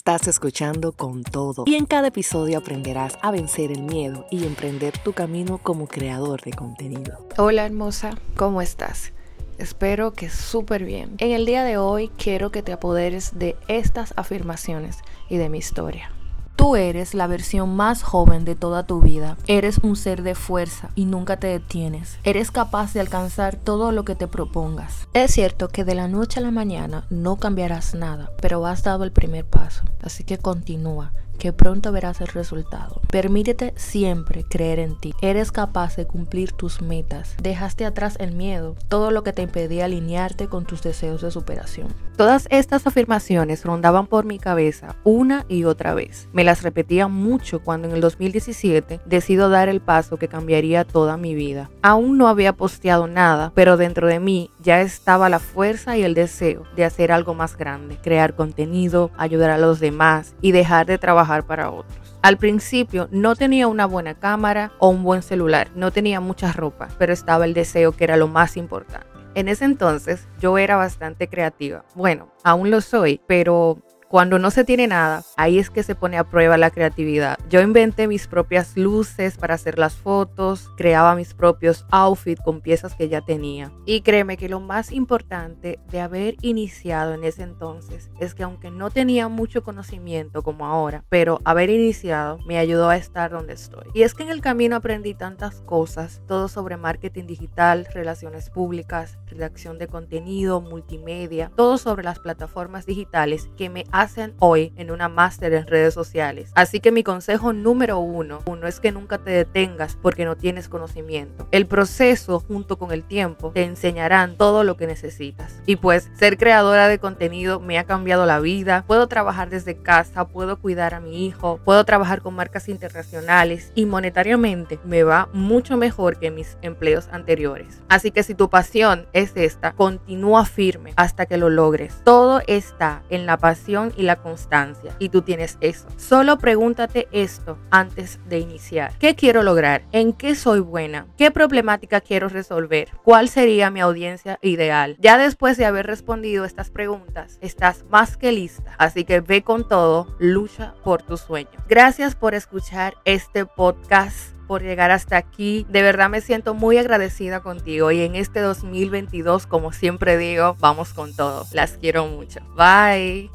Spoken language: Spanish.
Estás escuchando con todo y en cada episodio aprenderás a vencer el miedo y emprender tu camino como creador de contenido. Hola hermosa, ¿cómo estás? Espero que súper bien. En el día de hoy quiero que te apoderes de estas afirmaciones y de mi historia. Tú eres la versión más joven de toda tu vida. Eres un ser de fuerza y nunca te detienes. Eres capaz de alcanzar todo lo que te propongas. Es cierto que de la noche a la mañana no cambiarás nada, pero has dado el primer paso. Así que continúa que pronto verás el resultado. Permítete siempre creer en ti. Eres capaz de cumplir tus metas. Dejaste atrás el miedo, todo lo que te impedía alinearte con tus deseos de superación. Todas estas afirmaciones rondaban por mi cabeza una y otra vez. Me las repetía mucho cuando en el 2017 decido dar el paso que cambiaría toda mi vida. Aún no había posteado nada, pero dentro de mí ya estaba la fuerza y el deseo de hacer algo más grande, crear contenido, ayudar a los demás y dejar de trabajar para otros. Al principio no tenía una buena cámara o un buen celular, no tenía mucha ropa, pero estaba el deseo que era lo más importante. En ese entonces yo era bastante creativa. Bueno, aún lo soy, pero cuando no se tiene nada, ahí es que se pone a prueba la creatividad. Yo inventé mis propias luces para hacer las fotos, creaba mis propios outfits con piezas que ya tenía. Y créeme que lo más importante de haber iniciado en ese entonces es que aunque no tenía mucho conocimiento como ahora, pero haber iniciado me ayudó a estar donde estoy. Y es que en el camino aprendí tantas cosas, todo sobre marketing digital, relaciones públicas, redacción de contenido, multimedia, todo sobre las plataformas digitales que me hacen hoy en una máster en redes sociales. Así que mi consejo número uno, uno es que nunca te detengas porque no tienes conocimiento. El proceso junto con el tiempo te enseñarán todo lo que necesitas. Y pues ser creadora de contenido me ha cambiado la vida. Puedo trabajar desde casa, puedo cuidar a mi hijo, puedo trabajar con marcas internacionales y monetariamente me va mucho mejor que mis empleos anteriores. Así que si tu pasión es esta, continúa firme hasta que lo logres. Todo está en la pasión y la constancia. Y tú tienes eso. Solo pregúntate esto antes de iniciar. ¿Qué quiero lograr? ¿En qué soy buena? ¿Qué problemática quiero resolver? ¿Cuál sería mi audiencia ideal? Ya después de haber respondido estas preguntas, estás más que lista. Así que ve con todo, lucha por tus sueños. Gracias por escuchar este podcast por llegar hasta aquí. De verdad me siento muy agradecida contigo y en este 2022, como siempre digo, vamos con todo. Las quiero mucho. Bye.